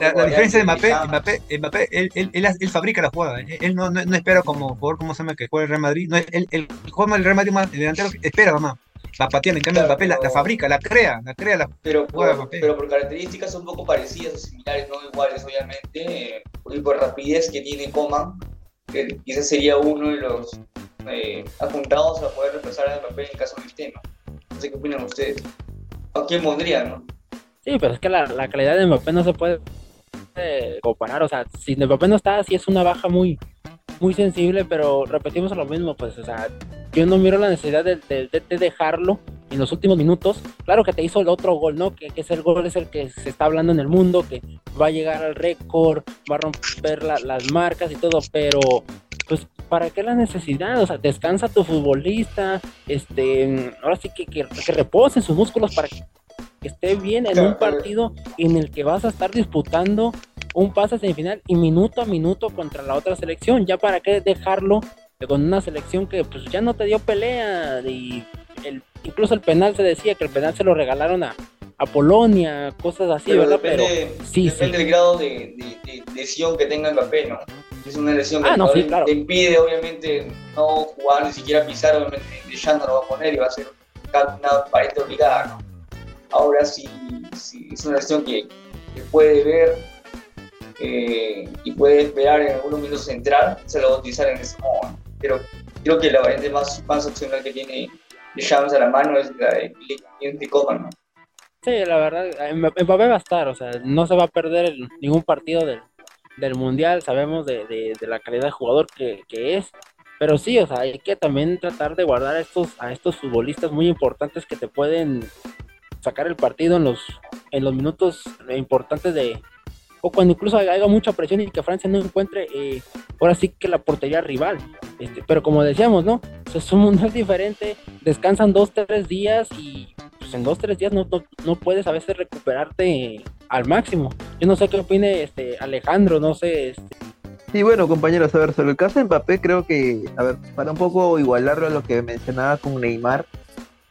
la, diferencia de Mbappé, Mbappé, Mbappé él, él, él, fabrica la jugada, él no, no, no, espera como jugador, ¿cómo se llama? Que juega el Real Madrid, no, él, el jugador del Real Madrid más, el delantero espera mamá, la patea, en cambio Mbappé la, fabrica, la crea, la crea la pero por, pero por características un poco parecidas o similares, no iguales obviamente, y por rapidez que tiene Coman, que quizás sería uno de los eh, apuntados a poder reemplazar a Mbappé en caso del tema. No sé qué opinan ustedes. ¿A quién pondrían, no? Sí, pero es que la, calidad de Mbappé no se puede comparar. O sea, si Mbappé no está, sí es una baja muy, muy sensible, pero repetimos lo mismo, pues, o sea, yo no miro la necesidad de, de, dejarlo en los últimos minutos. Claro que te hizo el otro gol, ¿no? Que es el gol, es el que se está hablando en el mundo, que va a llegar al récord, va a romper las marcas y todo, pero pues ¿para qué la necesidad? O sea, descansa tu futbolista, este, ahora sí que, que, que repose sus músculos para que esté bien en un partido en el que vas a estar disputando un pase semifinal y minuto a minuto contra la otra selección. Ya para qué dejarlo con una selección que pues ya no te dio pelea y el, incluso el penal se decía que el penal se lo regalaron a, a Polonia, cosas así, ¿verdad? Depende, Pero sí, depende del grado de, lesión que tenga Mbappé, ¿no? Es una lesión que ah, te impide, obviamente, no jugar, ni siquiera pisar, obviamente, ya no lo va a poner y va a ser una pared obligada, ¿no? Ahora, si, si es una lesión que, puede ver eh, y puede esperar en algunos minutos entrar, se lo va a utilizar en ese modo. Pero creo que la variante más, más opcional que tiene de Shams a la mano es la de Coman, ¿no? Sí, la verdad, Mbappé va a estar, o sea, no se va a perder ningún partido del, del Mundial, sabemos de, de, la calidad de jugador que, que, es, pero sí, o sea, hay que también tratar de guardar a estos, a estos futbolistas muy importantes que te pueden sacar el partido en los, en los minutos importantes de, o cuando incluso haya mucha presión y que Francia no encuentre eh, ahora sí que la portería rival. Este, pero como decíamos, ¿no? es un mundial diferente, descansan dos, tres días y pues, en dos, tres días no, no, puedes a veces recuperarte al máximo. Yo no sé qué opine este, Alejandro, no sé. Este... Sí, bueno, compañeros, a ver, sobre el caso de Mbappé, creo que, a ver, para un poco igualarlo a lo que mencionaba con Neymar,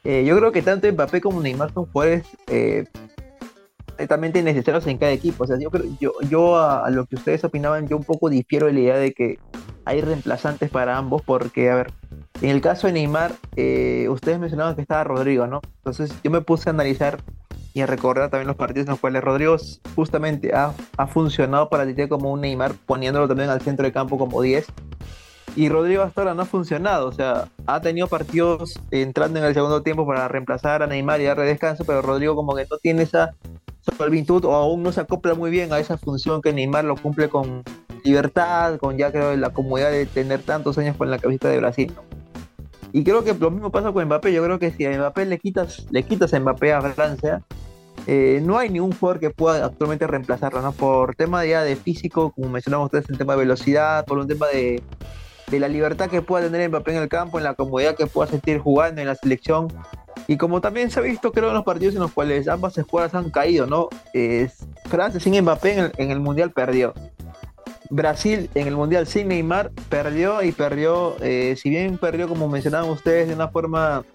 eh, yo creo que tanto Mbappé como Neymar son jugadores eh, necesarios en cada equipo. O sea, yo creo, yo, yo a, lo que ustedes opinaban, yo un poco difiero de la idea de que hay reemplazantes para ambos, porque, a ver, en el caso de Neymar, eh, ustedes mencionaban que estaba Rodrigo, ¿no? Entonces yo me puse a analizar y a recordar también los partidos en los cuales Rodrigo justamente ha, ha funcionado para Tite como un Neymar, poniéndolo también al centro de campo como 10. Y Rodrigo hasta ahora no ha funcionado, o sea, ha tenido partidos entrando en el segundo tiempo para reemplazar a Neymar y darle descanso, pero Rodrigo como que no tiene esa solvitud o aún no se acopla muy bien a esa función que Neymar lo cumple con libertad, con ya creo la comodidad de tener tantos años con la cabeza de Brasil. Y creo que lo mismo pasa con Mbappé. Yo creo que si a Mbappé le quitas, le quitas a Mbappé a Francia, eh, no hay ningún jugador que pueda actualmente reemplazarlo, ¿no? Por tema ya de físico, como mencionamos ustedes, el tema de velocidad, por un tema de, de la libertad que pueda tener Mbappé en el campo, en la comodidad que pueda sentir jugando en la selección. Y como también se ha visto, creo, en los partidos en los cuales ambas escuadras han caído, ¿no? Francia sin Mbappé en el, Mundial perdió. Brasil en el Mundial sin Neymar perdió y perdió, eh, si bien perdió, como mencionaban ustedes, de una forma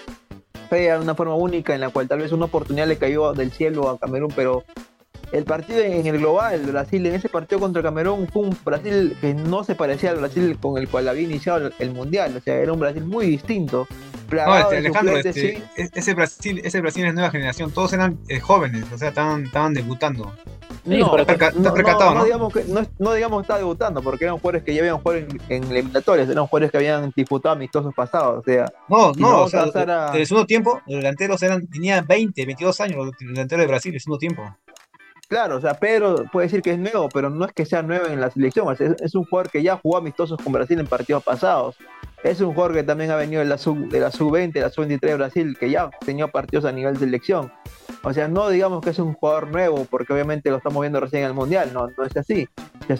fea, de una forma única, en la cual tal vez una oportunidad le cayó del cielo a Camerún, pero el partido en el global, Brasil en ese partido contra Camerún fue un Brasil que no se parecía al Brasil con el cual había iniciado el Mundial, o sea, era un Brasil muy distinto no, este, Alejandro, este, ese Brasil, ese Brasil es nueva generación, todos eran eh, jóvenes, o sea, estaban, estaban debutando. No, pero está perca- está no, percatado, no, ¿no? digamos que, no, no digamos que estaba debutando, porque eran jugadores que ya habían jugado en, en eliminatorias, eran jugadores que habían disputado amistosos pasados. O sea, No, no, o sea, a- el segundo tiempo, los delanteros eran, tenían 20, 22 años, los delanteros de Brasil, el segundo tiempo. Claro, o sea, Pedro puede decir que es nuevo, pero no es que sea nuevo en la selección. es, un jugador que ya jugó amistosos con Brasil en partidos pasados. Es un jugador que también ha venido de la sub, de la sub-20, de la sub-23 de Brasil, que ya tenido partidos a nivel de selección. O sea, no digamos que es un jugador nuevo, porque obviamente lo estamos viendo recién en el Mundial, no, no es así.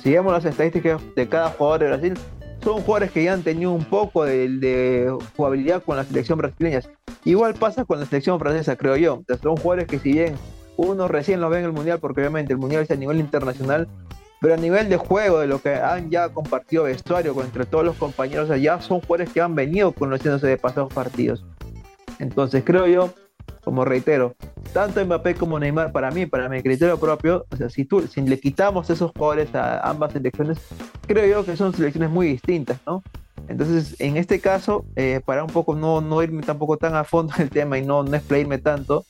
Si vemos las estadísticas de cada jugador de Brasil, son jugadores que ya han tenido un poco de, de jugabilidad con la selección brasileña. Igual pasa con la selección francesa, creo yo. Son jugadores que si bien uno recién lo ve en el Mundial, porque obviamente el Mundial es a nivel internacional, pero a nivel de juego, de lo que han ya compartido vestuario con entre todos los compañeros allá, son jugadores que han venido conociéndose de pasados partidos. Entonces creo yo, como reitero, tanto Mbappé como Neymar, para mí, para mi criterio propio, o sea, si, tú, si le quitamos esos jugadores a ambas selecciones, creo yo que son selecciones muy distintas, ¿no? Entonces, en este caso, eh, para un poco no, no irme tampoco tan a fondo en el tema y no, no explayarme tanto,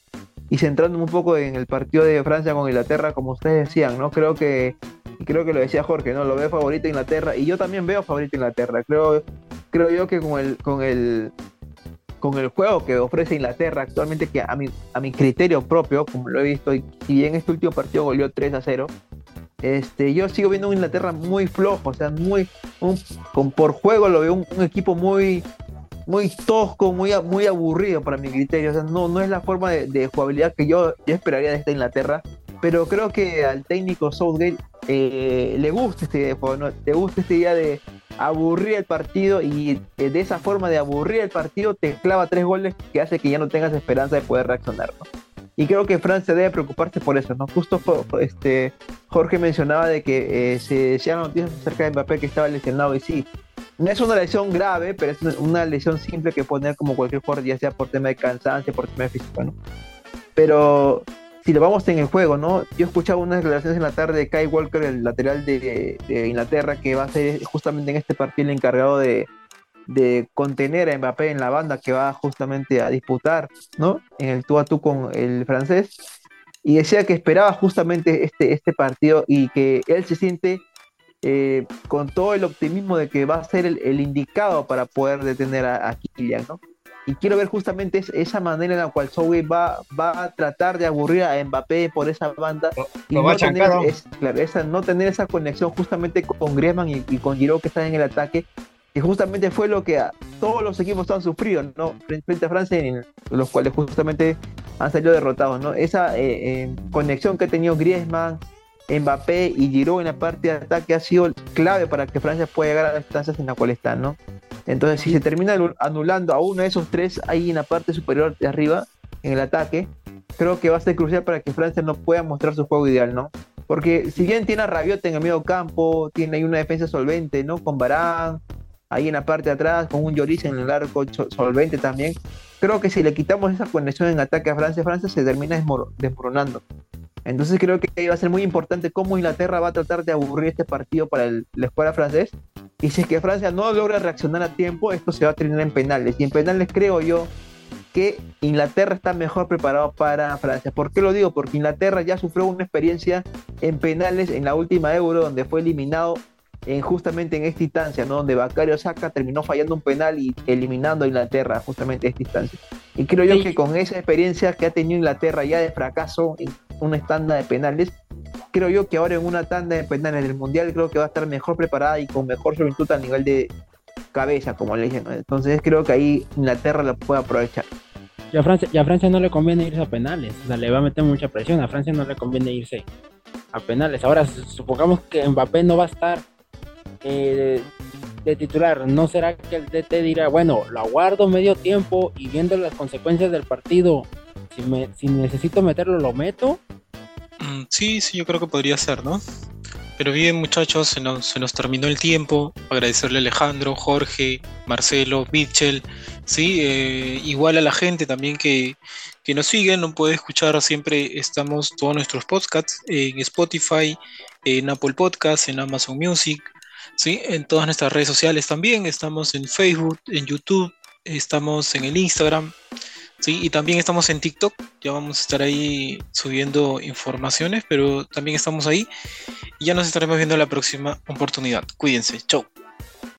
y centrándome un poco en el partido de Francia con Inglaterra, como ustedes decían, ¿no? Creo que, creo que lo decía Jorge, ¿no? Lo veo favorito Inglaterra, y yo también veo favorito Inglaterra. Creo, creo yo que con el, con el con el juego que ofrece Inglaterra actualmente, que a mi, a mi criterio propio, como lo he visto, y si bien este último partido goleó 3 a 0, este, yo sigo viendo un Inglaterra muy flojo, o sea, muy, un- con, por juego lo veo un equipo muy, muy tosco, muy, muy aburrido para mi criterio, o sea, no, no es la forma de, de jugabilidad que yo, yo esperaría de esta Inglaterra, pero creo que al técnico Southgate eh, le gusta este juego, ¿no? le gusta esta idea de aburrir el partido y eh, de esa forma de aburrir el partido te clava tres goles que hace que ya no tengas esperanza de poder reaccionar, ¿no? Y creo que Francia debe preocuparse por eso, ¿no? Justo este, Jorge mencionaba de que eh, se decían noticias acerca de Mbappé que estaba lesionado y sí, no es una lesión grave, pero es una- lesión simple que puede como cualquier jugador, ya sea por tema de cansancio, por tema de físico, ¿no? Pero si lo vamos en el juego, ¿no? Yo escuchaba unas declaraciones en la tarde de Kai Walker, el lateral de, de Inglaterra, que va a ser justamente en este partido el encargado de, de contener a Mbappé en la banda que va justamente a disputar, ¿no? En el tú a tú con el francés. Y decía que esperaba justamente este, este partido y que él se siente eh, con todo el optimismo de que va a ser el, el indicado para poder detener a, a Kylian, ¿no? Y quiero ver justamente es- esa manera en la cual Southgate va, va a tratar de aburrir a Mbappé por esa banda y Lo va a no tener, es- claro, esa, no tener esa conexión justamente con Griezmann y, y con Giroud que están en el ataque, que justamente fue lo que todos los equipos han sufrido, ¿no? Frente frente a Francia, en los cuales justamente han salido derrotados, ¿no? Esa eh, eh, conexión que ha tenido Griezmann, Mbappé y Giroud en la parte de ataque ha sido clave para que Francia pueda llegar a las instancias en las cuales están, ¿no? Entonces, si se termina anu- anulando a uno de esos tres ahí en la parte superior de arriba, en el ataque, creo que va a ser crucial para que Francia no pueda mostrar su juego ideal, ¿no? Porque si bien tiene a Rabiot en el medio campo, tiene ahí una defensa solvente, ¿no? Con Barán, ahí en la parte de atrás, con un Lloris en el arco solvente también. Creo que si le quitamos esa conexión en ataque a Francia, Francia se termina desmoro- desmoronando. Entonces creo que ahí va a ser muy importante cómo Inglaterra va a tratar de aburrir este partido para el- la escuadra francés. Y si es que Francia no logra reaccionar a tiempo, esto se va a terminar en penales. Y en penales creo yo que Inglaterra está mejor preparado para Francia. ¿Por qué lo digo? Porque Inglaterra ya sufrió una experiencia en penales en la última Euro, donde fue eliminado en, justamente en esta instancia, ¿no? donde Bakario Saka terminó fallando un penal y eliminando a Inglaterra justamente en esta instancia. Y creo yo que con esa experiencia que ha tenido Inglaterra ya de fracaso en una tanda de penales, creo yo que ahora en una tanda de penales del Mundial creo que va a estar mejor preparada y con mejor juventud a nivel de cabeza, como le dije. ¿no? Entonces creo que ahí Inglaterra lo puede aprovechar. Y a, Francia, y a Francia no le conviene irse a penales, o sea, le va a meter mucha presión. A Francia no le conviene irse a penales. Ahora, su- supongamos que Mbappé no va a estar eh, de, titular. ¿No será que el DT dirá, bueno, lo aguardo medio tiempo y viendo las consecuencias del partido, si, me, si necesito meterlo, lo meto? Mm, Sí, sí, yo creo que podría ser, ¿no? Pero bien, muchachos, se nos, se nos terminó el tiempo. Agradecerle a Alejandro, Jorge, Marcelo, Mitchell, sí, eh, igual a la gente también que, que nos sigue, no puede escuchar siempre, estamos todos nuestros podcasts en Spotify, en Apple Podcasts, en Amazon Music, sí, en todas nuestras redes sociales también, estamos en Facebook, en YouTube, estamos en el Instagram, Sí, y también estamos en TikTok, ya vamos a estar ahí subiendo informaciones, pero también estamos ahí. Y ya nos estaremos viendo la próxima oportunidad. Cuídense, chau.